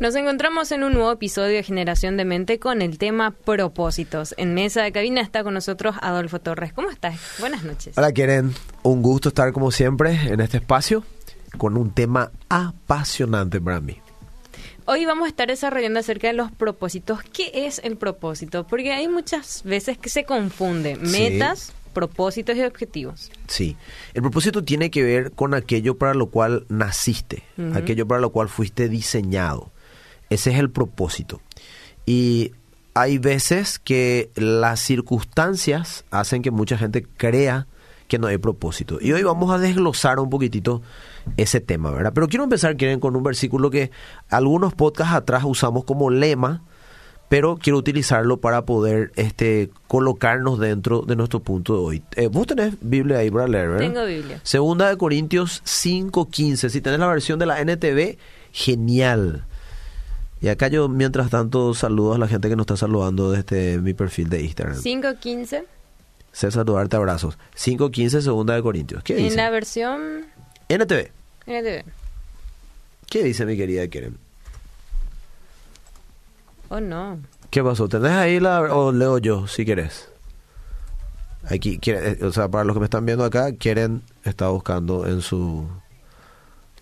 Nos encontramos en un nuevo episodio de Generación de Mente con el tema propósitos. En mesa de cabina está con nosotros Adolfo Torres. ¿Cómo estás? Buenas noches. Hola, Keren. Un gusto estar como siempre en este espacio con un tema apasionante para mí. Hoy vamos a estar desarrollando acerca de los propósitos. ¿Qué es el propósito? Porque hay muchas veces que se confunde metas, propósitos y objetivos. Sí, el propósito tiene que ver con aquello para lo cual naciste, aquello para lo cual fuiste diseñado. Ese es el propósito. Y hay veces que las circunstancias hacen que mucha gente crea que no hay propósito. Y hoy vamos a desglosar un poquitito ese tema, ¿verdad? Pero quiero empezar, quieren, con un versículo que algunos podcasts atrás usamos como lema, pero quiero utilizarlo para poder este colocarnos dentro de nuestro punto de hoy. Eh, vos tenés Biblia ahí para leer, ¿verdad? Tengo Biblia. Segunda de Corintios 5.15. Si tenés la versión de la NTV, genial. Y acá yo, mientras tanto, saludo a la gente que nos está saludando desde mi perfil de Instagram. 5.15. César Duarte, abrazos. 5.15, segunda de Corintios. ¿Qué dice? En la versión... NTV. NTV. ¿Qué dice mi querida Keren? Oh, no. ¿Qué pasó? ¿Tenés ahí la... o leo yo, si querés? Aquí, quiere- eh, o sea, para los que me están viendo acá, Keren está buscando en su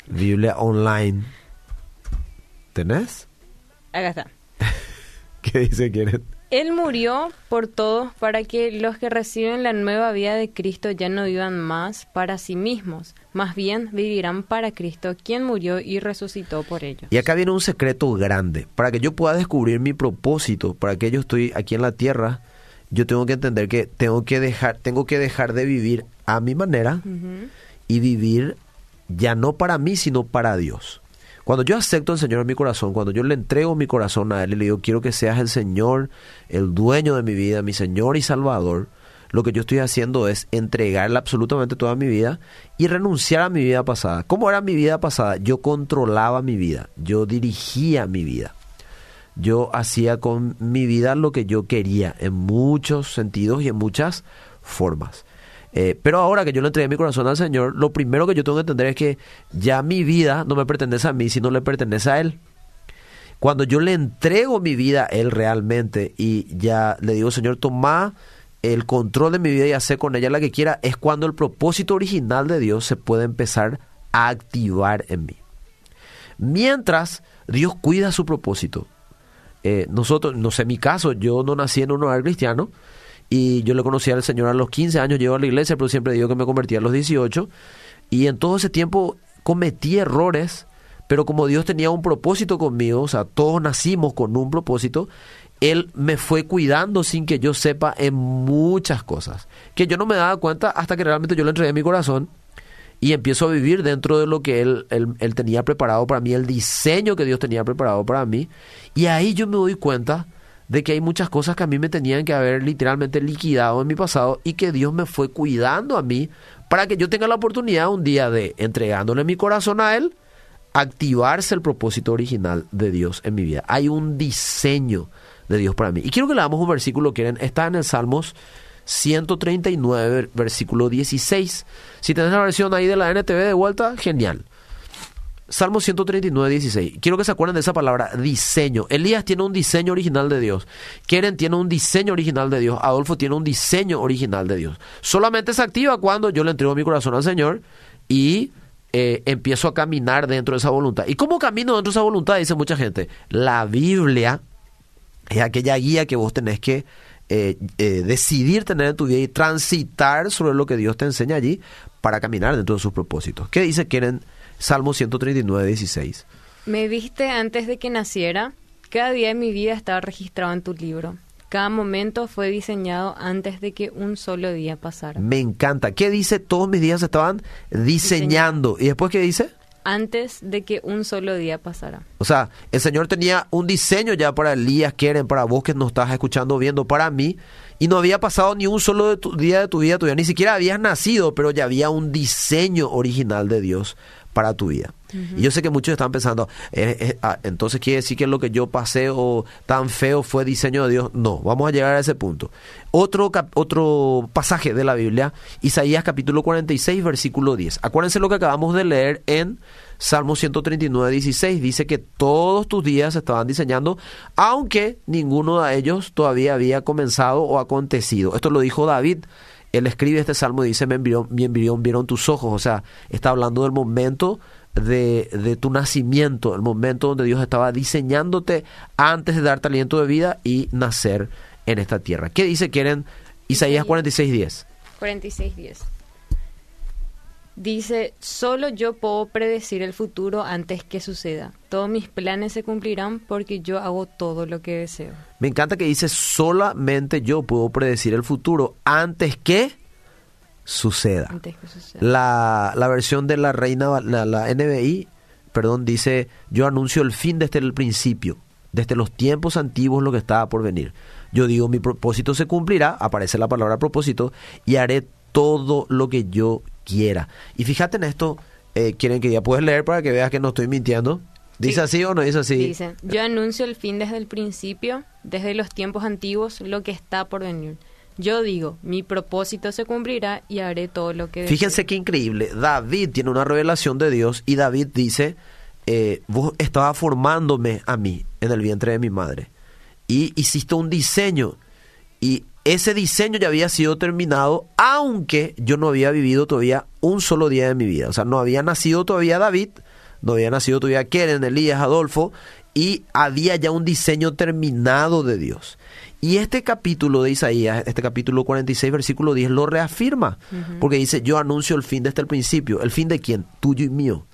Biblia online. ¿Tenés? Acá está. ¿Qué dice Keren? Él murió por todos para que los que reciben la nueva vida de Cristo ya no vivan más para sí mismos, más bien vivirán para Cristo, quien murió y resucitó por ellos. Y acá viene un secreto grande. Para que yo pueda descubrir mi propósito, para que yo estoy aquí en la tierra, yo tengo que entender que tengo que dejar, tengo que dejar de vivir a mi manera y vivir ya no para mí, sino para Dios. Cuando yo acepto al Señor en mi corazón, cuando yo le entrego mi corazón a Él y le digo, quiero que seas el Señor, el dueño de mi vida, mi Señor y Salvador, lo que yo estoy haciendo es entregarle absolutamente toda mi vida y renunciar a mi vida pasada. ¿Cómo era mi vida pasada? Yo controlaba mi vida, yo dirigía mi vida. Yo hacía con mi vida lo que yo quería en muchos sentidos y en muchas formas. Eh, pero ahora que yo le entregué mi corazón al Señor, lo primero que yo tengo que entender es que ya mi vida no me pertenece a mí, sino le pertenece a Él. Cuando yo le entrego mi vida a Él realmente y ya le digo, Señor, toma el control de mi vida y hace con ella la que quiera, es cuando el propósito original de Dios se puede empezar a activar en mí. Mientras Dios cuida su propósito, eh, nosotros, no sé mi caso, yo no nací en un hogar cristiano y yo le conocí al Señor a los 15 años, llego a la iglesia, pero siempre digo que me convertí a los 18 y en todo ese tiempo cometí errores, pero como Dios tenía un propósito conmigo, o sea, todos nacimos con un propósito, Él me fue cuidando sin que yo sepa en muchas cosas, que yo no me daba cuenta hasta que realmente yo le entregué mi corazón y empiezo a vivir dentro de lo que él, él, él tenía preparado para mí, el diseño que Dios tenía preparado para mí. Y ahí yo me doy cuenta de que hay muchas cosas que a mí me tenían que haber literalmente liquidado en mi pasado y que Dios me fue cuidando a mí para que yo tenga la oportunidad un día de, entregándole mi corazón a Él, activarse el propósito original de Dios en mi vida. Hay un diseño de Dios para mí. Y quiero que leamos un versículo que está en el Salmos 139, versículo 16. Si tenés la versión ahí de la NTV de vuelta, genial. Salmo 139, 16. Quiero que se acuerden de esa palabra, diseño. Elías tiene un diseño original de Dios. Keren tiene un diseño original de Dios. Adolfo tiene un diseño original de Dios. Solamente se activa cuando yo le entrego mi corazón al Señor y eh, empiezo a caminar dentro de esa voluntad. ¿Y cómo camino dentro de esa voluntad? Dice mucha gente. La Biblia es aquella guía que vos tenés que eh, eh, decidir tener en tu vida y transitar sobre lo que Dios te enseña allí para caminar dentro de sus propósitos. ¿Qué dice Quieren Salmo 139, 16? Me viste antes de que naciera. Cada día de mi vida estaba registrado en tu libro. Cada momento fue diseñado antes de que un solo día pasara. Me encanta. ¿Qué dice? Todos mis días estaban diseñando. ¿Y después qué dice? Antes de que un solo día pasara. O sea, el Señor tenía un diseño ya para Elías, Keren, para vos que nos estás escuchando, viendo, para mí. Y no había pasado ni un solo de tu- día de tu vida todavía. Ni siquiera habías nacido, pero ya había un diseño original de Dios para tu vida. Y yo sé que muchos están pensando, eh, eh, ah, entonces quiere decir que lo que yo pasé o tan feo fue diseño de Dios. No, vamos a llegar a ese punto. Otro, otro pasaje de la Biblia, Isaías capítulo 46, versículo 10. Acuérdense lo que acabamos de leer en Salmo 139, 16 dice que todos tus días estaban diseñando, aunque ninguno de ellos todavía había comenzado o acontecido. Esto lo dijo David. Él escribe este salmo y dice, mi embrión, vieron tus ojos. O sea, está hablando del momento de, de, tu nacimiento, el momento donde Dios estaba diseñándote antes de darte aliento de vida y nacer en esta tierra. ¿Qué dice quieren Isaías 46.10? 46.10. Dice, solo yo puedo predecir el futuro antes que suceda. Todos mis planes se cumplirán porque yo hago todo lo que deseo. Me encanta que dice, solamente yo puedo predecir el futuro antes que suceda. Antes que suceda. La, la versión de la reina, la, la NBI, perdón, dice, yo anuncio el fin desde el principio, desde los tiempos antiguos lo que estaba por venir. Yo digo, mi propósito se cumplirá, aparece la palabra propósito, y haré todo lo que yo quiera. Y fíjate en esto, eh, quieren que ya puedes leer para que veas que no estoy mintiendo. ¿Dice así o no dice así? Dice, yo anuncio el fin desde el principio, desde los tiempos antiguos, lo que está por venir. Yo digo, mi propósito se cumplirá y haré todo lo que... Fíjense qué increíble. David tiene una revelación de Dios y David dice, eh, vos estabas formándome a mí en el vientre de mi madre y hiciste un diseño y ese diseño ya había sido terminado, aunque yo no había vivido todavía un solo día de mi vida. O sea, no había nacido todavía David, no había nacido todavía Keren, Elías, Adolfo, y había ya un diseño terminado de Dios. Y este capítulo de Isaías, este capítulo 46, versículo 10, lo reafirma, porque dice, yo anuncio el fin desde el principio. ¿El fin de quién? Tuyo y mío.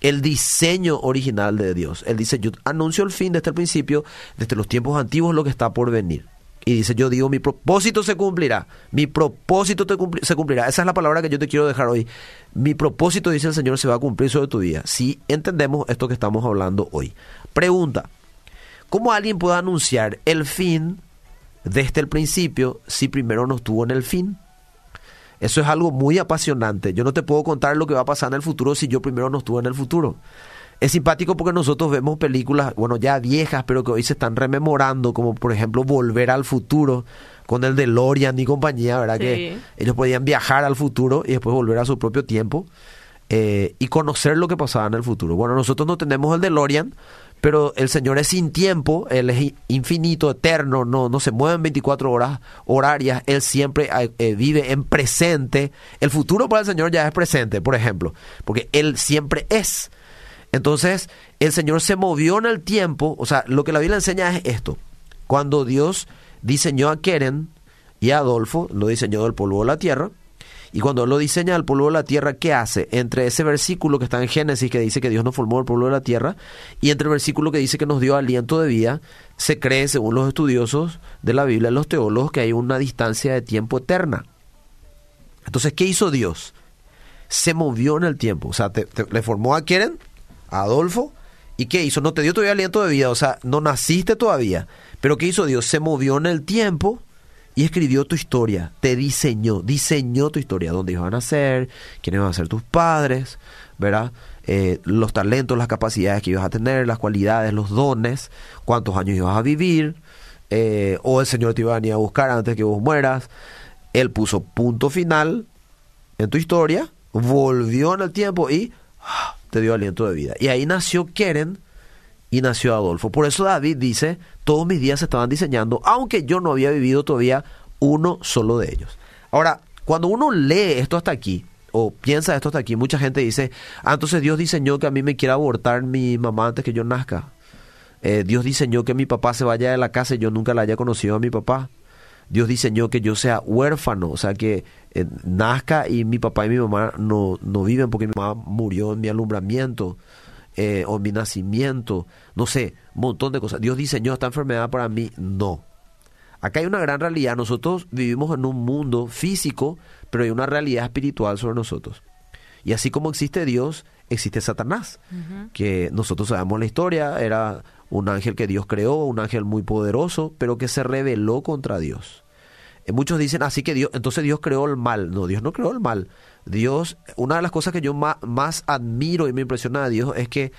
El diseño original de Dios. Él dice, yo anuncio el fin desde el principio, desde los tiempos antiguos, lo que está por venir. Y dice, yo digo, mi propósito se cumplirá. Mi propósito se cumplirá. Esa es la palabra que yo te quiero dejar hoy. Mi propósito, dice el Señor, se va a cumplir sobre tu vida. Si entendemos esto que estamos hablando hoy. Pregunta, ¿cómo alguien puede anunciar el fin desde el principio si primero no estuvo en el fin? Eso es algo muy apasionante. Yo no te puedo contar lo que va a pasar en el futuro si yo primero no estuve en el futuro. Es simpático porque nosotros vemos películas, bueno, ya viejas, pero que hoy se están rememorando, como por ejemplo Volver al Futuro, con el de Lorian y compañía, ¿verdad? Que ellos podían viajar al futuro y después volver a su propio tiempo eh, y conocer lo que pasaba en el futuro. Bueno, nosotros no tenemos el de Lorian, pero el Señor es sin tiempo, Él es infinito, eterno, no, no se mueve en 24 horas horarias, Él siempre eh, vive en presente. El futuro para el Señor ya es presente, por ejemplo, porque Él siempre es. Entonces, el Señor se movió en el tiempo, o sea, lo que la Biblia enseña es esto. Cuando Dios diseñó a Keren y a Adolfo, lo diseñó del polvo de la tierra, y cuando lo diseña del polvo de la tierra, ¿qué hace? Entre ese versículo que está en Génesis, que dice que Dios nos formó del polvo de la tierra, y entre el versículo que dice que nos dio aliento de vida, se cree, según los estudiosos de la Biblia, los teólogos, que hay una distancia de tiempo eterna. Entonces, ¿qué hizo Dios? Se movió en el tiempo. O sea, le formó a Keren, Adolfo. ¿Y qué hizo? No te dio todavía aliento de vida, o sea, no naciste todavía. Pero ¿qué hizo Dios? Se movió en el tiempo y escribió tu historia, te diseñó, diseñó tu historia, dónde ibas a nacer, quiénes van a ser tus padres, ¿verdad? Eh, los talentos, las capacidades que ibas a tener, las cualidades, los dones, cuántos años ibas a vivir, eh, o el Señor te iba a venir a buscar antes que vos mueras. Él puso punto final en tu historia, volvió en el tiempo y te dio aliento de vida. Y ahí nació Keren y nació Adolfo. Por eso David dice, todos mis días se estaban diseñando, aunque yo no había vivido todavía uno solo de ellos. Ahora, cuando uno lee esto hasta aquí, o piensa esto hasta aquí, mucha gente dice, ah, entonces Dios diseñó que a mí me quiera abortar mi mamá antes que yo nazca. Eh, Dios diseñó que mi papá se vaya de la casa y yo nunca la haya conocido a mi papá. Dios diseñó que yo sea huérfano, o sea, que eh, nazca y mi papá y mi mamá no, no viven porque mi mamá murió en mi alumbramiento eh, o mi nacimiento, no sé, un montón de cosas. Dios diseñó esta enfermedad para mí, no. Acá hay una gran realidad, nosotros vivimos en un mundo físico, pero hay una realidad espiritual sobre nosotros. Y así como existe Dios, existe Satanás, que nosotros sabemos la historia, era un ángel que Dios creó, un ángel muy poderoso, pero que se rebeló contra Dios. Eh, muchos dicen así que Dios, entonces Dios creó el mal. No, Dios no creó el mal. Dios, una de las cosas que yo más, admiro y me impresiona de Dios es que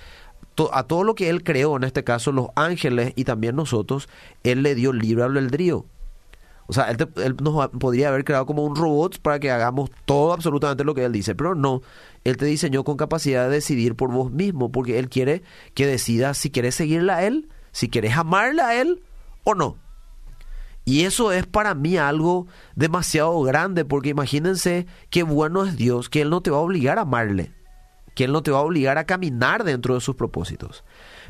a todo lo que Él creó, en este caso los ángeles y también nosotros, Él le dio libre albedrío. O sea, él, él, nos podría haber creado como un robot para que hagamos todo absolutamente lo que Él dice, pero no. Él te diseñó con capacidad de decidir por vos mismo, porque Él quiere que decidas si quieres seguirle a Él, si quieres amarle a Él o no. Y eso es para mí algo demasiado grande, porque imagínense qué bueno es Dios, que Él no te va a obligar a amarle, que Él no te va a obligar a caminar dentro de sus propósitos.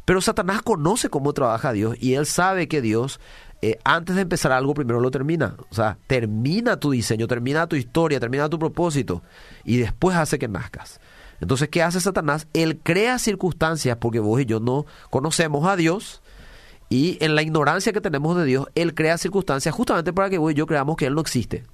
Pero Satanás conoce cómo trabaja Dios y Él sabe que Dios eh, antes de empezar algo, primero lo termina. O sea, termina tu diseño, termina tu historia, termina tu propósito y después hace que nazcas. Entonces, ¿qué hace Satanás? Él crea circunstancias porque vos y yo no conocemos a Dios y en la ignorancia que tenemos de Dios, Él crea circunstancias justamente para que vos y yo creamos que Él no existe.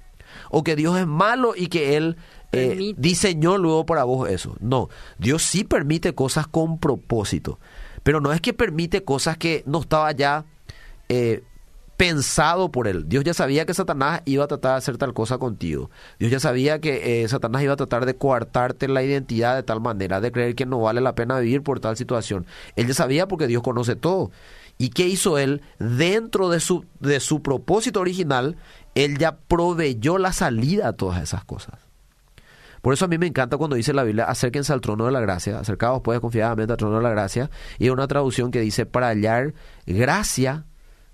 O que Dios es malo y que Él eh, diseñó luego para vos eso. No, Dios sí permite cosas con propósito. Pero no es que permite cosas que no estaba ya eh, pensado por él. Dios ya sabía que Satanás iba a tratar de hacer tal cosa contigo. Dios ya sabía que eh, Satanás iba a tratar de coartarte la identidad de tal manera, de creer que no vale la pena vivir por tal situación. Él ya sabía porque Dios conoce todo. ¿Y qué hizo él? Dentro de su, de su propósito original, él ya proveyó la salida a todas esas cosas. Por eso a mí me encanta cuando dice la Biblia, acérquense al trono de la gracia, acercados pues confiadamente al trono de la gracia, y una traducción que dice, para hallar gracia,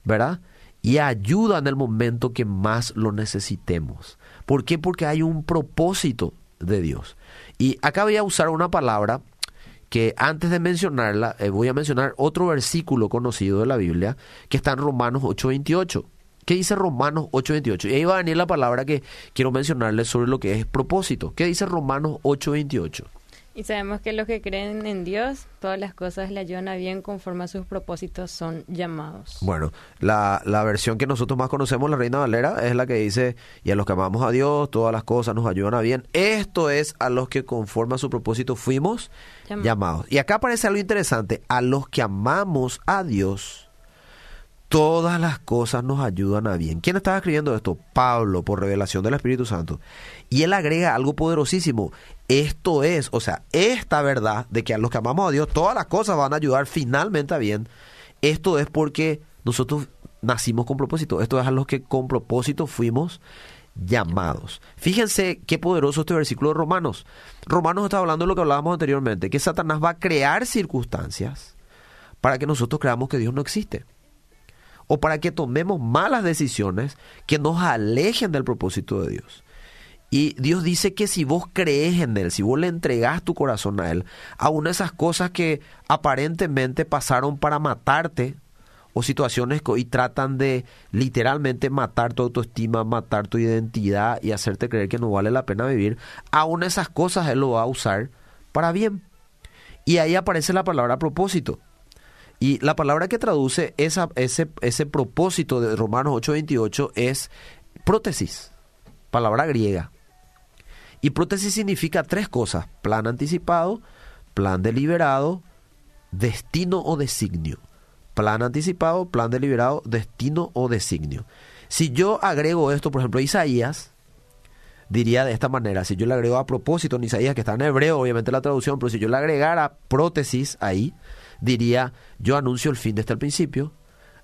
¿verdad? Y ayuda en el momento que más lo necesitemos. ¿Por qué? Porque hay un propósito de Dios. Y acá voy a usar una palabra que antes de mencionarla, eh, voy a mencionar otro versículo conocido de la Biblia que está en Romanos 8:28. ¿Qué dice Romanos 8:28? Y ahí va a venir la palabra que quiero mencionarles sobre lo que es propósito. ¿Qué dice Romanos 8:28? Y sabemos que los que creen en Dios, todas las cosas le ayudan a bien conforme a sus propósitos son llamados. Bueno, la, la versión que nosotros más conocemos, la Reina Valera, es la que dice, y a los que amamos a Dios, todas las cosas nos ayudan a bien. Esto es a los que conforme a su propósito fuimos llamados. Y acá aparece algo interesante, a los que amamos a Dios, todas las cosas nos ayudan a bien. ¿Quién estaba escribiendo esto? Pablo, por revelación del Espíritu Santo. Y él agrega algo poderosísimo. Esto es, o sea, esta verdad de que a los que amamos a Dios, todas las cosas van a ayudar finalmente a bien. Esto es porque nosotros nacimos con propósito. Esto es a los que con propósito fuimos llamados. Fíjense qué poderoso este versículo de Romanos. Romanos está hablando de lo que hablábamos anteriormente, que Satanás va a crear circunstancias para que nosotros creamos que Dios no existe o para que tomemos malas decisiones que nos alejen del propósito de Dios. Y Dios dice que si vos crees en Él, si vos le entregás tu corazón a Él, aún esas cosas que aparentemente pasaron para matarte, o situaciones que hoy tratan de literalmente matar tu autoestima, matar tu identidad y hacerte creer que no vale la pena vivir, aún esas cosas Él lo va a usar para bien. Y ahí aparece la palabra propósito. Y la palabra que traduce esa, ese, ese propósito de Romanos 8:28 es prótesis, palabra griega. Y prótesis significa tres cosas, plan anticipado, plan deliberado, destino o designio. Plan anticipado, plan deliberado, destino o designio. Si yo agrego esto, por ejemplo, Isaías, diría de esta manera, si yo le agrego a propósito en Isaías, que está en hebreo, obviamente la traducción, pero si yo le agregara prótesis ahí, diría, yo anuncio el fin desde el principio,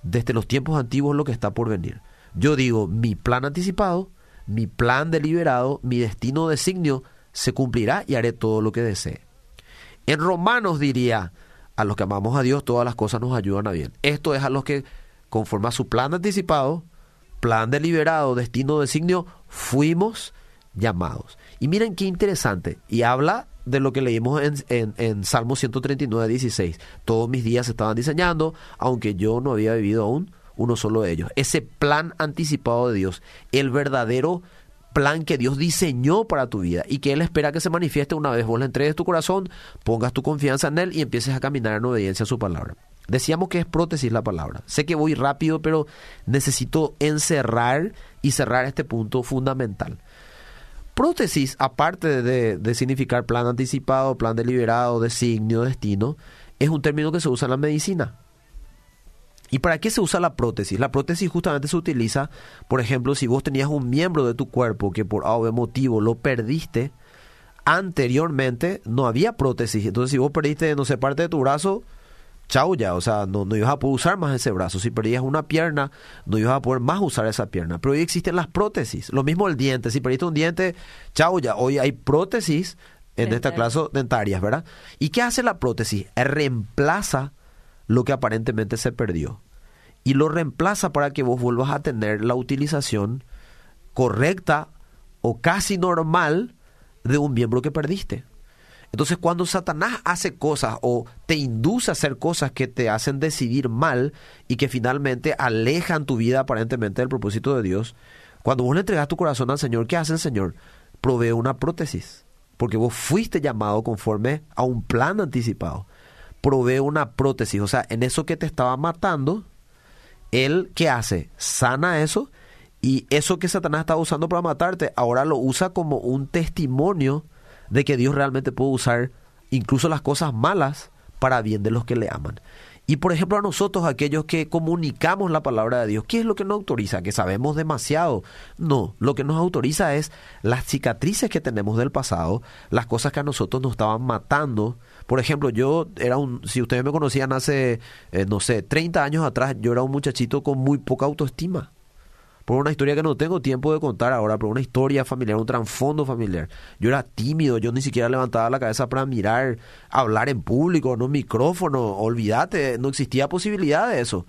desde los tiempos antiguos lo que está por venir. Yo digo, mi plan anticipado, mi plan deliberado, mi destino designio se cumplirá y haré todo lo que desee. En Romanos diría, a los que amamos a Dios, todas las cosas nos ayudan a bien. Esto es a los que, conforme a su plan anticipado, plan deliberado, destino designio, fuimos llamados. Y miren qué interesante. Y habla de lo que leímos en, Salmo 139, 16. Todos mis días estaban diseñando, aunque yo no había vivido aún uno solo de ellos. Ese plan anticipado de Dios, el verdadero plan que Dios diseñó para tu vida y que Él espera que se manifieste una vez vos le entregues tu corazón, pongas tu confianza en Él y empieces a caminar en obediencia a su palabra. Decíamos que es prótesis la palabra. Sé que voy rápido, pero necesito encerrar y cerrar este punto fundamental. Prótesis, aparte de, significar plan anticipado, plan deliberado, designio, destino, es un término que se usa en la medicina. ¿Y para qué se usa la prótesis? La prótesis justamente se utiliza, por ejemplo, si vos tenías un miembro de tu cuerpo que por algún motivo lo perdiste, anteriormente no había prótesis. Entonces, si vos perdiste, no sé, parte de tu brazo, chau ya, o sea, no, no ibas a poder usar más ese brazo. Si perdías una pierna, no ibas a poder más usar esa pierna. Pero hoy existen las prótesis. Lo mismo el diente. Si perdiste un diente, chau ya. Hoy hay prótesis en esta clase dentarias, ¿verdad? ¿Y qué hace la prótesis? Reemplaza lo que aparentemente se perdió. Y lo reemplaza para que vos vuelvas a tener la utilización correcta o casi normal de un miembro que perdiste. Entonces cuando Satanás hace cosas o te induce a hacer cosas que te hacen decidir mal y que finalmente alejan tu vida aparentemente del propósito de Dios, cuando vos le entregas tu corazón al Señor, ¿qué hace el Señor? Provee una prótesis, porque vos fuiste llamado conforme a un plan anticipado. Provee una prótesis, o sea, en eso que te estaba matando, Él, ¿qué hace? Sana eso y eso que Satanás estaba usando para matarte, ahora lo usa como un testimonio de que Dios realmente puede usar incluso las cosas malas para bien de los que le aman. Y por ejemplo a nosotros, aquellos que comunicamos la palabra de Dios, ¿qué es lo que nos autoriza? ¿Que sabemos demasiado? No, lo que nos autoriza es las cicatrices que tenemos del pasado, las cosas que a nosotros nos estaban matando. Por ejemplo, yo era un, si ustedes me conocían hace, eh, no sé, 30 años atrás, yo era un muchachito con muy poca autoestima por una historia que no tengo tiempo de contar ahora, por una historia familiar, un trasfondo familiar. Yo era tímido, yo ni siquiera levantaba la cabeza para mirar, hablar en público, no micrófono, olvídate, no existía posibilidad de eso.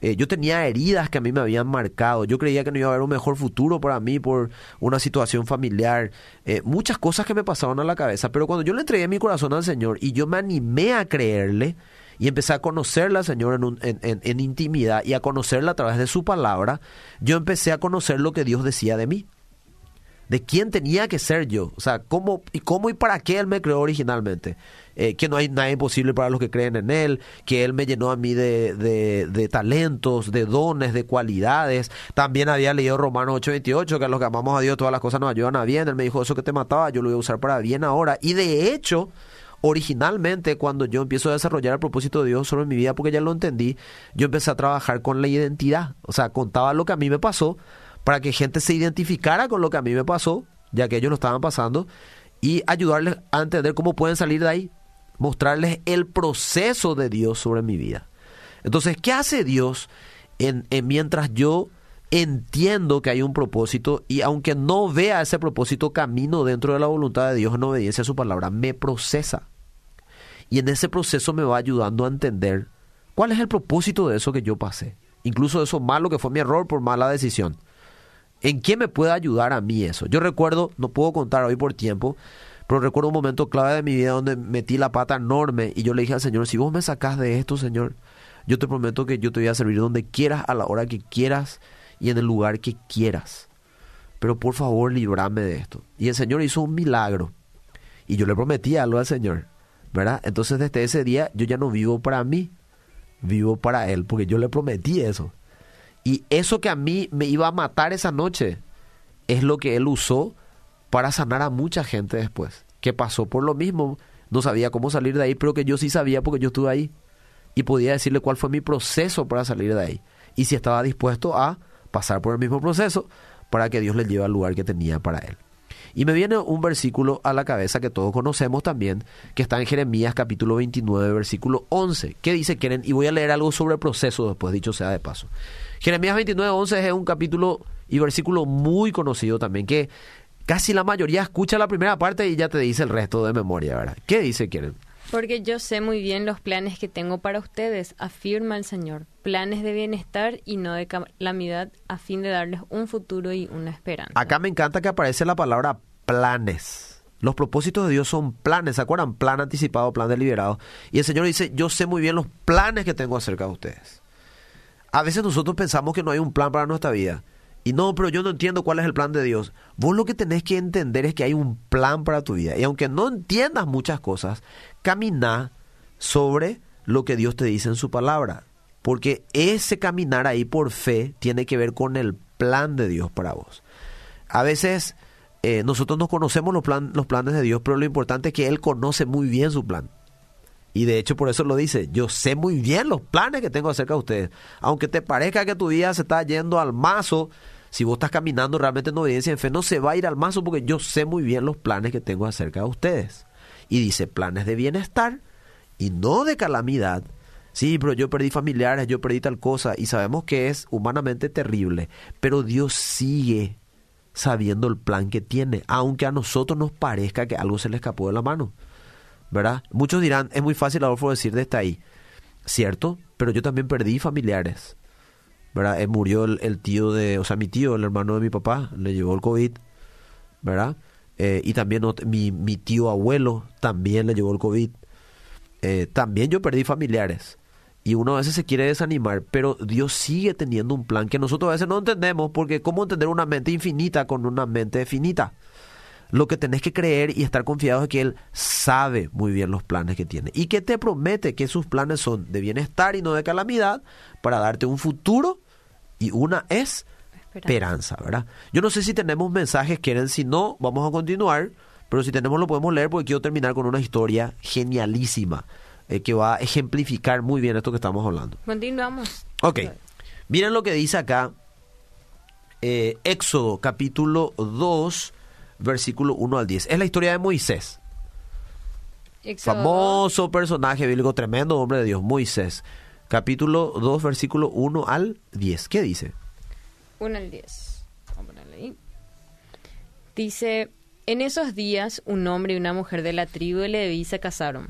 Eh, yo tenía heridas que a mí me habían marcado. Yo creía que no iba a haber un mejor futuro para mí por una situación familiar. Eh, muchas cosas que me pasaron a la cabeza. Pero cuando yo le entregué mi corazón al Señor y yo me animé a creerle, y empecé a conocerla, Señor, en, en, intimidad y a conocerla a través de su palabra, yo empecé a conocer lo que Dios decía de mí. De quién tenía que ser yo. O sea, cómo y cómo y para qué Él me creó originalmente. Eh, que no hay nada imposible para los que creen en Él. Que Él me llenó a mí de, de, de talentos, de dones, de cualidades. También había leído Romanos 8:28, que a los que amamos a Dios todas las cosas nos ayudan a bien. Él me dijo, eso que te mataba, yo lo voy a usar para bien ahora. Y de hecho, originalmente cuando yo empiezo a desarrollar el propósito de Dios sobre mi vida, porque ya lo entendí, yo empecé a trabajar con la identidad. O sea, contaba lo que a mí me pasó para que gente se identificara con lo que a mí me pasó, ya que ellos lo estaban pasando, y ayudarles a entender cómo pueden salir de ahí, mostrarles el proceso de Dios sobre mi vida. Entonces, ¿qué hace Dios en, en mientras yo entiendo que hay un propósito y aunque no vea ese propósito, camino dentro de la voluntad de Dios en obediencia a su palabra, me procesa. Y en ese proceso me va ayudando a entender cuál es el propósito de eso que yo pasé. Incluso eso malo que fue mi error por mala decisión. ¿En qué me puede ayudar a mí eso? Yo recuerdo, no puedo contar hoy por tiempo, pero recuerdo un momento clave de mi vida donde metí la pata enorme y yo le dije al Señor, si vos me sacás de esto, Señor, yo te prometo que yo te voy a servir donde quieras, a la hora que quieras y en el lugar que quieras. Pero por favor, librame de esto. Y el Señor hizo un milagro. Y yo le prometí algo al Señor. ¿Verdad? Entonces desde ese día yo ya no vivo para mí, vivo para Él, porque yo le prometí eso. Y eso que a mí me iba a matar esa noche es lo que Él usó para sanar a mucha gente después, que pasó por lo mismo, no sabía cómo salir de ahí, pero que yo sí sabía porque yo estuve ahí. Y podía decirle cuál fue mi proceso para salir de ahí. Y si estaba dispuesto a pasar por el mismo proceso para que Dios le lleve al lugar que tenía para él. Y me viene un versículo a la cabeza que todos conocemos también, que está en Jeremías capítulo 29, versículo 11, que dice, quieren, y voy a leer algo sobre el proceso después, dicho sea de paso. Jeremías 29, 11 es un capítulo y versículo muy conocido también, que casi la mayoría escucha la primera parte y ya te dice el resto de memoria, ¿verdad? ¿Qué dice, quieren? Porque yo sé muy bien los planes que tengo para ustedes, afirma el Señor, planes de bienestar y no de calamidad, a fin de darles un futuro y una esperanza. Acá me encanta que aparece la palabra planes. Los propósitos de Dios son planes, ¿se acuerdan? Plan anticipado, plan deliberado. Y el Señor dice, yo sé muy bien los planes que tengo acerca de ustedes. A veces nosotros pensamos que no hay un plan para nuestra vida. Y no, pero yo no entiendo cuál es el plan de Dios. Vos lo que tenés que entender es que hay un plan para tu vida. Y aunque no entiendas muchas cosas, camina sobre lo que Dios te dice en su palabra. Porque ese caminar ahí por fe tiene que ver con el plan de Dios para vos. A veces eh, nosotros no conocemos los, plan, los planes de Dios, pero lo importante es que Él conoce muy bien su plan. Y de hecho por eso lo dice, yo sé muy bien los planes que tengo acerca de ustedes. Aunque te parezca que tu vida se está yendo al mazo, si vos estás caminando realmente en obediencia en fe, no se va a ir al mazo porque yo sé muy bien los planes que tengo acerca de ustedes. Y dice planes de bienestar y no de calamidad Sí, pero yo perdí familiares, yo perdí tal cosa y sabemos que es humanamente terrible, pero Dios sigue sabiendo el plan que tiene, aunque a nosotros nos parezca que algo se le escapó de la mano. ¿Verdad? Muchos dirán, es muy fácil, Adolfo, decir de esta ahí. Cierto, pero yo también perdí familiares. ¿Verdad? Eh, murió el, tío de, o sea, mi tío, el hermano de mi papá, le llevó el COVID. ¿Verdad? Eh, y también mi, mi, tío abuelo también le llevó el COVID. Eh, también yo perdí familiares. Y uno a veces se quiere desanimar, pero Dios sigue teniendo un plan que nosotros a veces no entendemos, porque ¿cómo entender una mente infinita con una mente finita? Lo que tenés que creer y estar confiado es que Él sabe muy bien los planes que tiene y que te promete que sus planes son de bienestar y no de calamidad para darte un futuro y una es esperanza, ¿verdad? Yo no sé si tenemos mensajes, quieren, si no, vamos a continuar, pero si tenemos lo podemos leer porque quiero terminar con una historia genialísima eh, que va a ejemplificar muy bien esto que estamos hablando. Continuamos. Ok, miren lo que dice acá eh, Éxodo capítulo 2 versículo 1 al 10. Es la historia de Moisés. Famoso personaje bíblico, tremendo hombre de Dios, Moisés. Capítulo 2, versículo 1 al 10. ¿Qué dice? 1 al 10. Vamos a ahí. Dice, en esos días un hombre y una mujer de la tribu de Leví se casaron.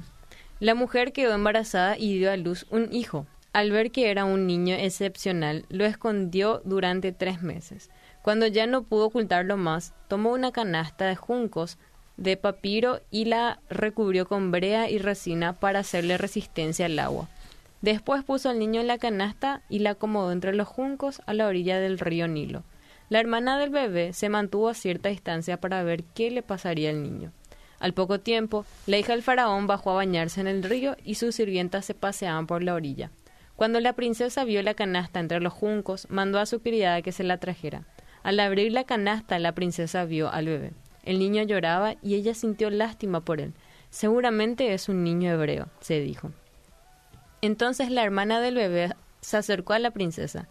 La mujer quedó embarazada y dio a luz un hijo. Al ver que era un niño excepcional, lo escondió durante tres meses. Cuando ya no pudo ocultarlo más, tomó una canasta de juncos de papiro y la recubrió con brea y resina para hacerle resistencia al agua. Después puso al niño en la canasta y la acomodó entre los juncos a la orilla del río Nilo. La hermana del bebé se mantuvo a cierta distancia para ver qué le pasaría al niño. Al poco tiempo, la hija del faraón bajó a bañarse en el río y sus sirvientas se paseaban por la orilla. Cuando la princesa vio la canasta entre los juncos, mandó a su criada que se la trajera. Al abrir la canasta, la princesa vio al bebé. El niño lloraba y ella sintió lástima por él. Seguramente es un niño hebreo, se dijo. Entonces la hermana del bebé se acercó a la princesa.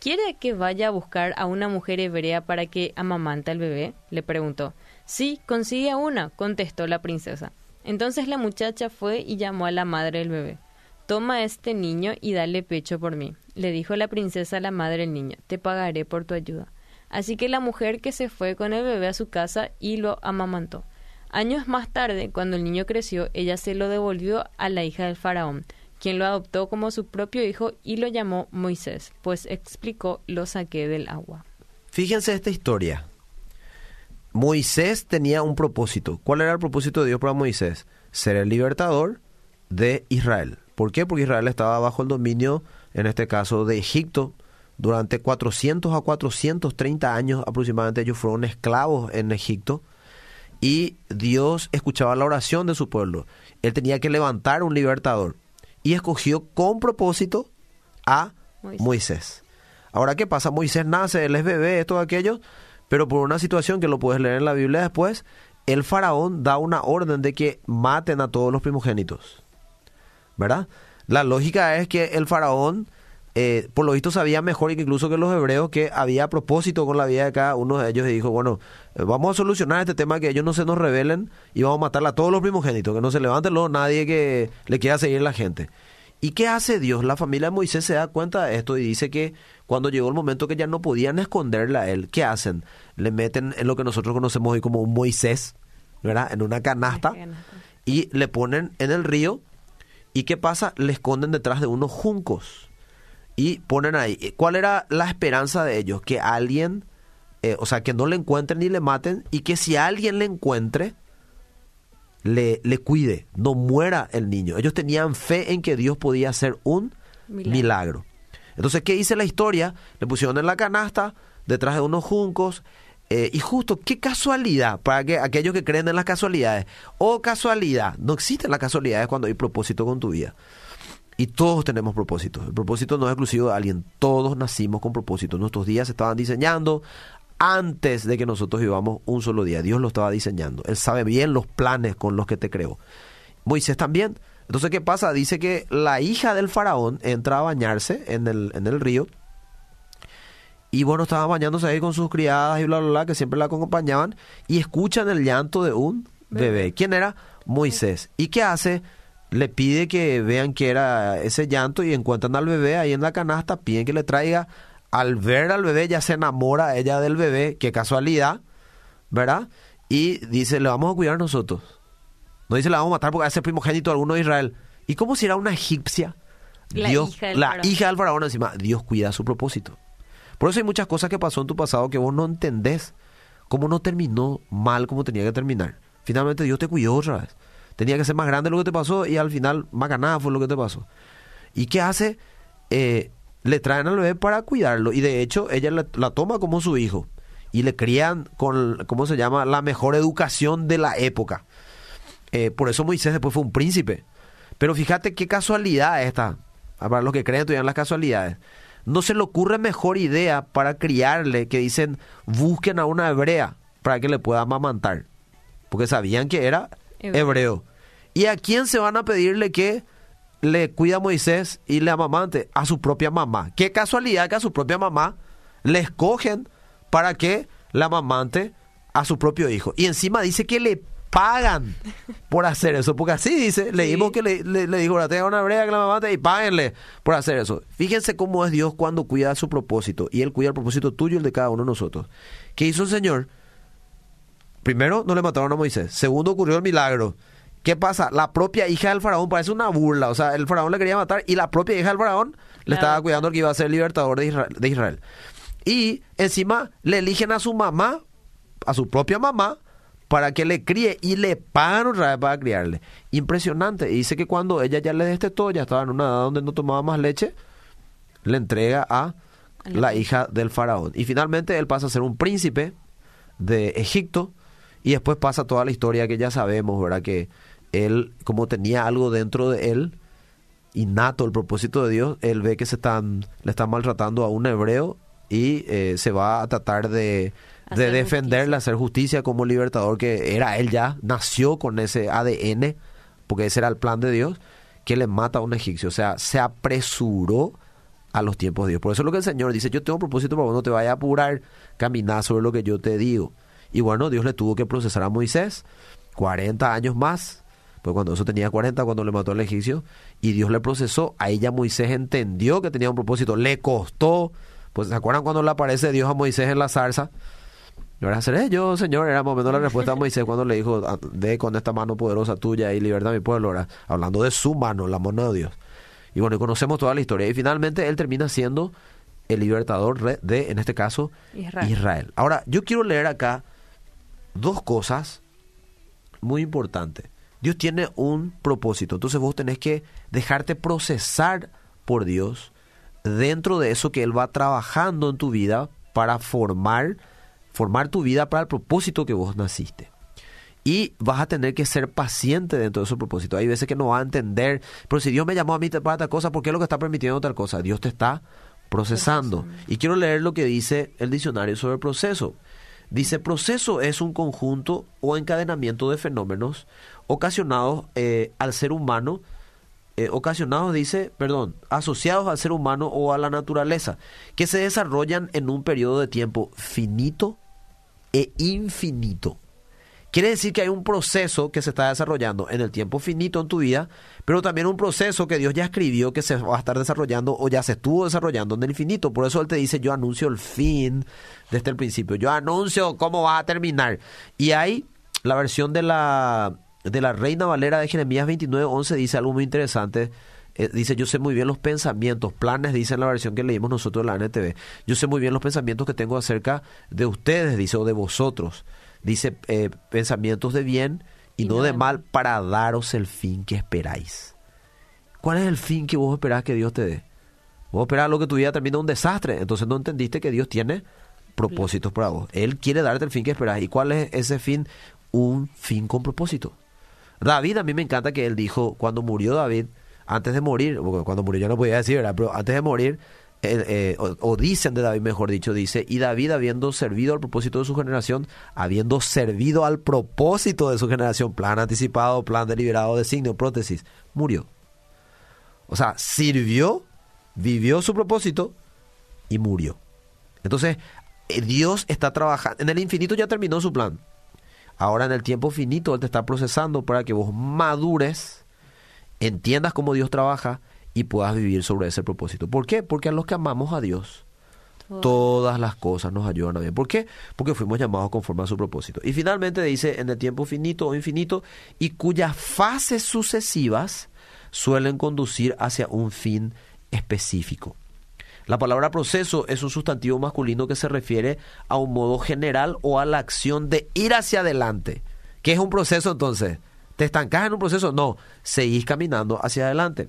¿Quiere que vaya a buscar a una mujer hebrea para que amamante al bebé? le preguntó. Sí, consigue una, contestó la princesa. Entonces la muchacha fue y llamó a la madre del bebé. Toma este niño y dale pecho por mí, le dijo la princesa a la madre del niño. Te pagaré por tu ayuda. Así que la mujer que se fue con el bebé a su casa y lo amamantó. Años más tarde, cuando el niño creció, ella se lo devolvió a la hija del faraón, quien lo adoptó como su propio hijo y lo llamó Moisés, pues explicó lo saqué del agua. Fíjense esta historia. Moisés tenía un propósito. ¿Cuál era el propósito de Dios para Moisés? Ser el libertador de Israel. ¿Por qué? Porque Israel estaba bajo el dominio, en este caso, de Egipto, durante 400 a 430 años aproximadamente ellos fueron esclavos en Egipto y Dios escuchaba la oración de su pueblo. Él tenía que levantar un libertador y escogió con propósito a Moisés. Ahora, ¿qué pasa? Moisés nace, él es bebé, todo aquello, pero por una situación que lo puedes leer en la Biblia después, el faraón da una orden de que maten a todos los primogénitos. ¿Verdad? La lógica es que el faraón eh, por lo visto sabía mejor incluso que los hebreos que había propósito con la vida de cada uno de ellos y dijo, bueno, eh, vamos a solucionar este tema que ellos no se nos rebelen y vamos a matar a todos los primogénitos, que no se levanten luego nadie que le quiera seguir la gente. ¿Y qué hace Dios? La familia de Moisés se da cuenta de esto y dice que cuando llegó el momento que ya no podían esconderle a él, ¿qué hacen? Le meten en lo que nosotros conocemos hoy como un Moisés, ¿verdad? En una canasta y le ponen en el río y ¿qué pasa? Le esconden detrás de unos juncos y ponen ahí. ¿Cuál era la esperanza de ellos? Que alguien, eh, o sea, que no le encuentren ni le maten y que si alguien le encuentre, le, le cuide, no muera el niño. Ellos tenían fe en que Dios podía hacer un milagro. Entonces, ¿qué dice la historia? Le pusieron en la canasta, detrás de unos juncos, eh, y justo, qué casualidad, para que aquellos que creen en las casualidades, oh, casualidad, no existen las casualidades cuando hay propósito con tu vida. Y todos tenemos propósitos. El propósito no es exclusivo de alguien. Todos nacimos con propósitos. Nuestros días se estaban diseñando antes de que nosotros vivamos un solo día. Dios lo estaba diseñando. Él sabe bien los planes con los que te creó. Moisés también. Entonces, ¿qué pasa? Dice que la hija del faraón entra a bañarse en el, en el río. Y bueno, estaba bañándose ahí con sus criadas y bla, bla, bla, que siempre la acompañaban. Y escuchan el llanto de un bebé. ¿Quién era? Moisés. ¿Y qué hace? le pide que vean que era ese llanto y encuentran al bebé ahí en la canasta, piden que le traiga. Al ver al bebé ya se enamora ella del bebé, qué casualidad, ¿verdad? Y dice, le vamos a cuidar nosotros. No dice, le vamos a matar porque es primogénito de alguno de Israel. ¿Y cómo si era una egipcia? La Dios, hija del la faraón. hija del faraón encima, Dios cuida su propósito. Por eso hay muchas cosas que pasó en tu pasado que vos no entendés cómo no terminó mal como tenía que terminar. Finalmente Dios te cuidó otra vez. Tenía que ser más grande lo que te pasó y al final más ganada fue lo que te pasó. ¿Y qué hace? Eh, le traen al bebé para cuidarlo y de hecho ella la, la toma como su hijo y le crían con, ¿cómo se llama? La mejor educación de la época. Eh, por eso Moisés después fue un príncipe. Pero fíjate qué casualidad esta. Para los que creen en las casualidades. No se le ocurre mejor idea para criarle que dicen busquen a una hebrea para que le pueda amamantar. Porque sabían que era Hebreo. hebreo. ¿Y a quién se van a pedirle que le cuida a Moisés y le amamante? A su propia mamá. Qué casualidad que a su propia mamá le escogen para que la amamante a su propio hijo. Y encima dice que le pagan por hacer eso. Porque así dice, leímos que le, le, le dijo, "Ahora tenga una brea que la amamante y páguenle por hacer eso. Fíjense cómo es Dios cuando cuida su propósito. Y Él cuida el propósito tuyo y el de cada uno de nosotros. ¿Qué hizo el Señor? Primero, no le mataron a Moisés. Segundo, ocurrió el milagro. ¿Qué pasa? La propia hija del faraón parece una burla. O sea, el faraón le quería matar y la propia hija del faraón le estaba cuidando que iba a ser el libertador de Israel, de Israel. Y encima le eligen a su mamá, a su propia mamá, para que le críe y le pagan otra vez para criarle. Impresionante. Y dice que cuando ella ya le destetó, ya estaba en una edad donde no tomaba más leche, le entrega a la hija del faraón. Y finalmente él pasa a ser un príncipe de Egipto y después pasa toda la historia que ya sabemos, ¿verdad? Que él, como tenía algo dentro de él, innato el propósito de Dios, él ve que se están, le están maltratando a un hebreo y eh, se va a tratar de, de justicia. hacer justicia como libertador, que era él ya, nació con ese ADN, porque ese era el plan de Dios, que le mata a un egipcio. O sea, se apresuró a los tiempos de Dios. Por eso es lo que el Señor dice, yo tengo un propósito para vos, no te vayas a apurar, caminar sobre lo que yo te digo. Y bueno, Dios le tuvo que procesar a Moisés 40 años más, pues cuando eso tenía 40, cuando le mató al egipcio, y Dios le procesó, a ella Moisés entendió que tenía un propósito, le costó, pues ¿se acuerdan cuando le aparece Dios a Moisés en la zarza? ¿Verdad? ¿Seré yo, Señor? Era más o menos la respuesta de Moisés cuando le dijo, "Ah, ve con esta mano poderosa tuya y liberta a mi pueblo, ¿verdad? Hablando de su mano, la mano de Dios. Y bueno, y conocemos toda la historia. Y finalmente él termina siendo el libertador de, en este caso, Israel. Israel. Ahora, yo quiero leer acá dos cosas muy importantes. Dios tiene un propósito, entonces vos tenés que dejarte procesar por Dios dentro de eso que Él va trabajando en tu vida para formar, formar tu vida para el propósito que vos naciste. Y vas a tener que ser paciente dentro de ese propósito. Hay veces que no vas a entender, pero si Dios me llamó a mí para tal cosa, ¿por qué es lo que está permitiendo tal cosa? Dios te está procesando. Procesando. Y quiero leer lo que dice el diccionario sobre el proceso. Dice, proceso es un conjunto o encadenamiento de fenómenos ocasionados eh, al ser humano, eh, ocasionados, dice, perdón, asociados al ser humano o a la naturaleza, que se desarrollan en un periodo de tiempo finito e infinito. Quiere decir que hay un proceso que se está desarrollando en el tiempo finito en tu vida, pero también un proceso que Dios ya escribió que se va a estar desarrollando o ya se estuvo desarrollando en el infinito. Por eso Él te dice, yo anuncio el fin desde el principio. Yo anuncio cómo va a terminar. Y hay la versión de la, de la Reina Valera de Jeremías 29, 11 dice algo muy interesante. Eh, dice, yo sé muy bien los pensamientos, planes, dice en la versión que leímos nosotros en la NTV. Yo sé muy bien los pensamientos que tengo acerca de ustedes, dice, o de vosotros. Dice, eh, pensamientos de bien y, no, de mal para daros el fin que esperáis. ¿Cuál es el fin que vos esperás que Dios te dé? Vos esperás lo que tu vida termina un desastre, entonces no entendiste que Dios tiene propósitos para vos. Él quiere darte el fin que esperás. ¿Y cuál es ese fin? Un fin con propósito. David, a mí me encanta que él dijo, cuando murió David, antes de morir, cuando murió yo no podía decir. Pero antes de morir, eh, o, o dicen de David, mejor dicho, dice, y David habiendo servido al propósito de su generación, habiendo servido al propósito de su generación, plan anticipado, plan deliberado, designio, prótesis, murió. O sea, sirvió, vivió su propósito y murió. Entonces, eh, Dios está trabajando, en el infinito ya terminó su plan. Ahora en el tiempo finito Él te está procesando para que vos madures entiendas cómo Dios trabaja y puedas vivir sobre ese propósito. ¿Por qué? Porque a los que amamos a Dios, todas las cosas nos ayudan a bien. ¿Por qué? Porque fuimos llamados conforme a su propósito. Y finalmente dice, en el tiempo finito o infinito, y cuyas fases sucesivas suelen conducir hacia un fin específico. La palabra proceso es un sustantivo masculino que se refiere a un modo general o a la acción de ir hacia adelante. ¿Qué es un proceso entonces? ¿Te estancas en un proceso? No, seguís caminando hacia adelante.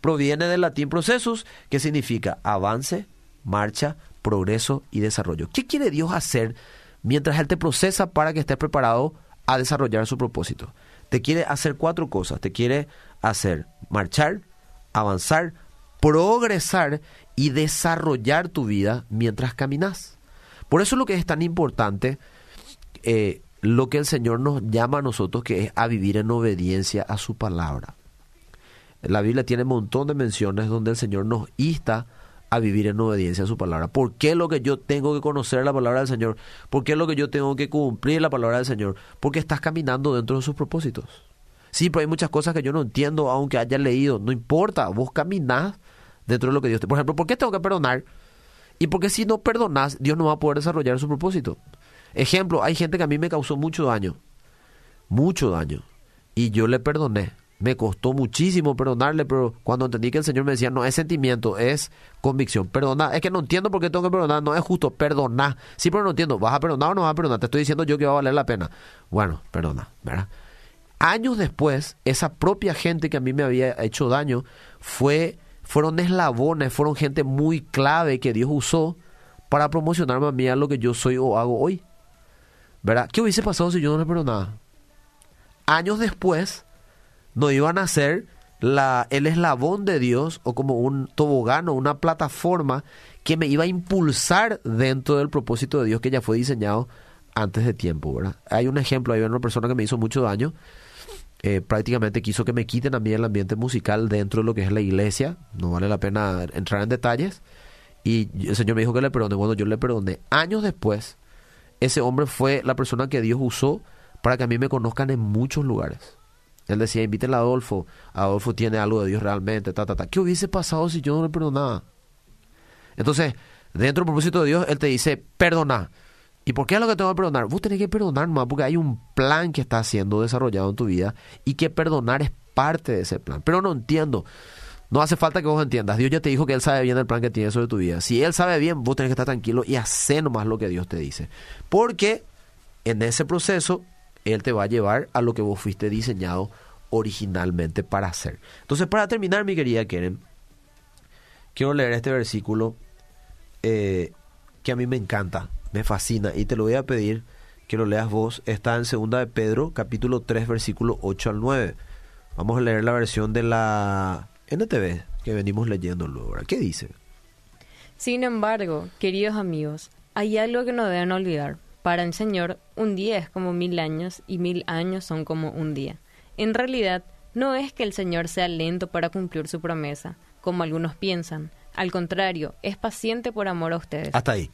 Proviene del latín procesus, que significa avance, marcha, progreso y desarrollo. ¿Qué quiere Dios hacer mientras Él te procesa para que estés preparado a desarrollar su propósito? Te quiere hacer cuatro cosas. Te quiere hacer marchar, avanzar, progresar y desarrollar tu vida mientras caminas. Por eso lo que es tan importante, eh, lo que el Señor nos llama a nosotros, que es a vivir en obediencia a su palabra. La Biblia tiene un montón de menciones donde el Señor nos insta a vivir en obediencia a su palabra. ¿Por qué lo que yo tengo que conocer la palabra del Señor? ¿Por qué lo que yo tengo que cumplir la palabra del Señor? Porque estás caminando dentro de sus propósitos. Sí, pero hay muchas cosas que yo no entiendo, aunque haya leído. No importa, vos caminás dentro de lo que Dios te... Por ejemplo, ¿por qué tengo que perdonar? Y porque si no perdonas, Dios no va a poder desarrollar su propósito. Ejemplo, hay gente que a mí me causó mucho daño. Mucho daño. Y yo le perdoné. Me costó muchísimo perdonarle, pero cuando entendí que el Señor me decía, no es sentimiento, es convicción. Perdona, es que no entiendo por qué tengo que perdonar, no es justo, perdona. Sí, pero no entiendo, ¿vas a perdonar o no vas a perdonar? Te estoy diciendo yo que va a valer la pena. Bueno, perdona, ¿verdad? Años después, esa propia gente que a mí me había hecho daño fue, fueron eslabones, fueron gente muy clave que Dios usó para promocionarme a mí a lo que yo soy o hago hoy. ¿Verdad? ¿Qué hubiese pasado si yo no le perdonaba? Años después, no iban a ser la, el eslabón de Dios o como un tobogán o una plataforma que me iba a impulsar dentro del propósito de Dios que ya fue diseñado antes de tiempo, ¿verdad? Hay un ejemplo, hay una persona que me hizo mucho daño, eh, prácticamente quiso que me quiten a mí el ambiente musical dentro de lo que es la iglesia, no vale la pena entrar en detalles, y el Señor me dijo que le perdone, bueno, yo le perdoné. Años después, ese hombre fue la persona que Dios usó para que a mí me conozcan en muchos lugares. Él decía, invítenle a Adolfo. Adolfo tiene algo de Dios realmente. Ta, ta, ta. ¿Qué hubiese pasado si yo no le perdonaba? Entonces, dentro del propósito de Dios, Él te dice, perdona. ¿Y por qué es lo que tengo que perdonar? Vos tenés que perdonar más porque hay un plan que está siendo desarrollado en tu vida y que perdonar es parte de ese plan. Pero no entiendo. No hace falta que vos entiendas. Dios ya te dijo que Él sabe bien el plan que tiene sobre tu vida. Si Él sabe bien, vos tenés que estar tranquilo y hacer nomás lo que Dios te dice. Porque en ese proceso él te va a llevar a lo que vos fuiste diseñado originalmente para hacer. Entonces, para terminar, mi querida Keren, quiero leer este versículo eh, que a mí me encanta, me fascina, y te lo voy a pedir que lo leas vos. Está en 2 de Pedro, capítulo 3, versículo 8 al 9. Vamos a leer la versión de la NTV que venimos leyendo luego. ¿Qué dice? Sin embargo, queridos amigos, hay algo que no deben olvidar para el Señor, un día es como mil años y mil años son como un día. En realidad, no es que el Señor sea lento para cumplir su promesa, como algunos piensan. Al contrario, es paciente por amor a ustedes. Hasta ahí.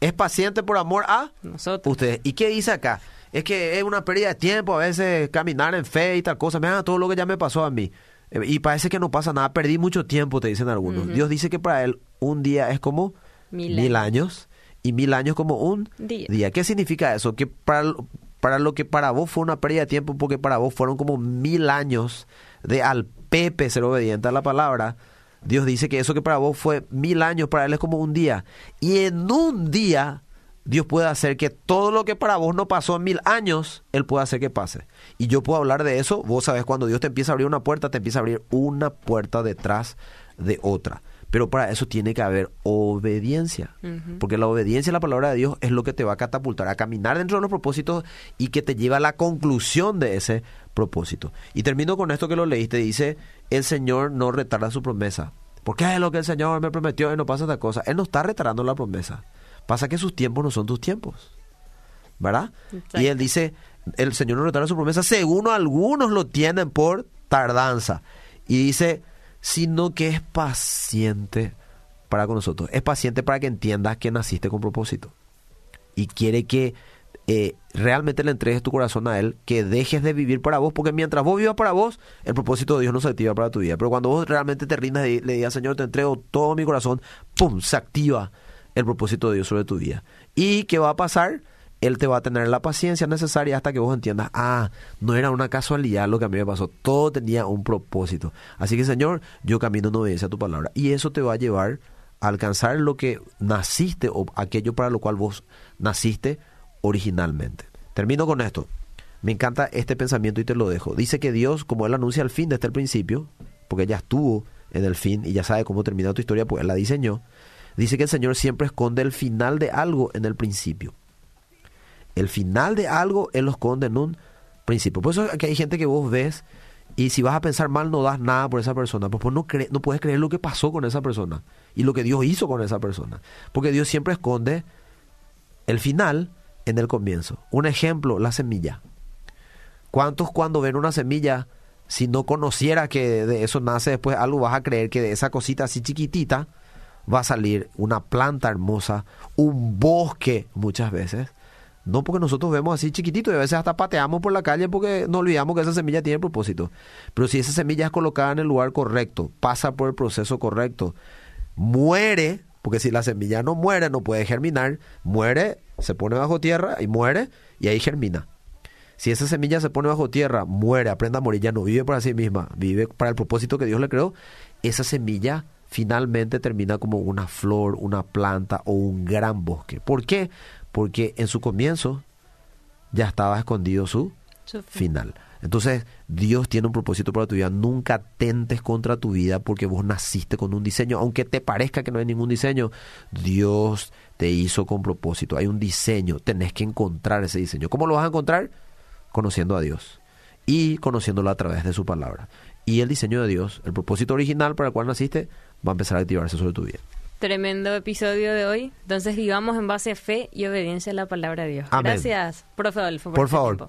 Es paciente por amor a nosotros. Ustedes. ¿Y qué dice acá? Es que es una pérdida de tiempo a veces caminar en fe y tal cosa. Mira todo lo que ya me pasó a mí. Eh, y parece que no pasa nada. Perdí mucho tiempo, te dicen algunos. Dios dice que para él un día es como mil, años y mil años como un día. ¿Qué significa eso? Que para, para lo que para vos fue una pérdida de tiempo, porque para vos fueron como mil años de al pepe ser obediente a la palabra. Dios dice que eso que para vos fue mil años, para él es como un día. Y en un día Dios puede hacer que todo lo que para vos no pasó en mil años, Él puede hacer que pase. Y yo puedo hablar de eso. Vos sabés, cuando Dios te empieza a abrir una puerta, te empieza a abrir una puerta detrás de otra. Pero para eso tiene que haber obediencia. Porque la obediencia a la palabra de Dios es lo que te va a catapultar a caminar dentro de los propósitos y que te lleva a la conclusión de ese propósito. Y termino con esto que lo leíste. Dice, el Señor no retarda su promesa. Porque es lo que el Señor me prometió y no pasa esta cosa. Él no está retardando la promesa. Pasa que sus tiempos no son tus tiempos. ¿Verdad? Y Él dice, el Señor no retarda su promesa según algunos lo tienen por tardanza. Y dice, sino que es paciente para con nosotros. Es paciente para que entiendas que naciste con propósito. Y quiere que eh, realmente le entregues tu corazón a Él, que dejes de vivir para vos, porque mientras vos vivas para vos, el propósito de Dios no se activa para tu vida. Pero cuando vos realmente te rindas y le digas, Señor, te entrego todo mi corazón, ¡pum! Se activa el propósito de Dios sobre tu vida. ¿Y qué va a pasar? Él te va a tener la paciencia necesaria hasta que vos entiendas, ah, no era una casualidad lo que a mí me pasó, todo tenía un propósito. Así que Señor, yo camino en obediencia a tu palabra. Y eso te va a llevar a alcanzar lo que naciste o aquello para lo cual vos naciste originalmente. Termino con esto. Me encanta este pensamiento y te lo dejo. Dice que Dios, como Él anuncia el fin desde el principio, porque ya estuvo en el fin y ya sabe cómo termina tu historia, pues Él la diseñó. Dice que el Señor siempre esconde el final de algo en el principio. El final de algo Él lo esconde en un principio. Por eso que hay gente que vos ves y si vas a pensar mal no das nada por esa persona. Pues, pues no, no puedes creer lo que pasó con esa persona y lo que Dios hizo con esa persona. Porque Dios siempre esconde el final en el comienzo. Un ejemplo, la semilla. ¿Cuántos cuando ven una semilla, si no conociera que de eso nace después algo, vas a creer que de esa cosita así chiquitita va a salir una planta hermosa, un bosque muchas veces? No porque nosotros vemos así chiquitito y a veces hasta pateamos por la calle porque no olvidamos que esa semilla tiene propósito. Pero si esa semilla es colocada en el lugar correcto, pasa por el proceso correcto, muere, porque si la semilla no muere, no puede germinar, muere se pone bajo tierra y muere y ahí germina. Si esa semilla se pone bajo tierra, muere, aprende a morir, ya no vive para sí misma, vive para el propósito que Dios le creó, esa semilla finalmente termina como una flor, una planta o un gran bosque. ¿Por qué? Porque en su comienzo ya estaba escondido su, final. Entonces, Dios tiene un propósito para tu vida. Nunca tentes contra tu vida porque vos naciste con un diseño. Aunque te parezca que no hay ningún diseño, Dios te hizo con propósito. Hay un diseño. Tenés que encontrar ese diseño. ¿Cómo lo vas a encontrar? Conociendo a Dios y conociéndolo a través de su palabra. Y el diseño de Dios, el propósito original para el cual naciste, va a empezar a activarse sobre tu vida. Tremendo episodio de hoy. Entonces vivamos en base a fe y obediencia a la palabra de Dios. Gracias, profe Adolfo. Por, este favor.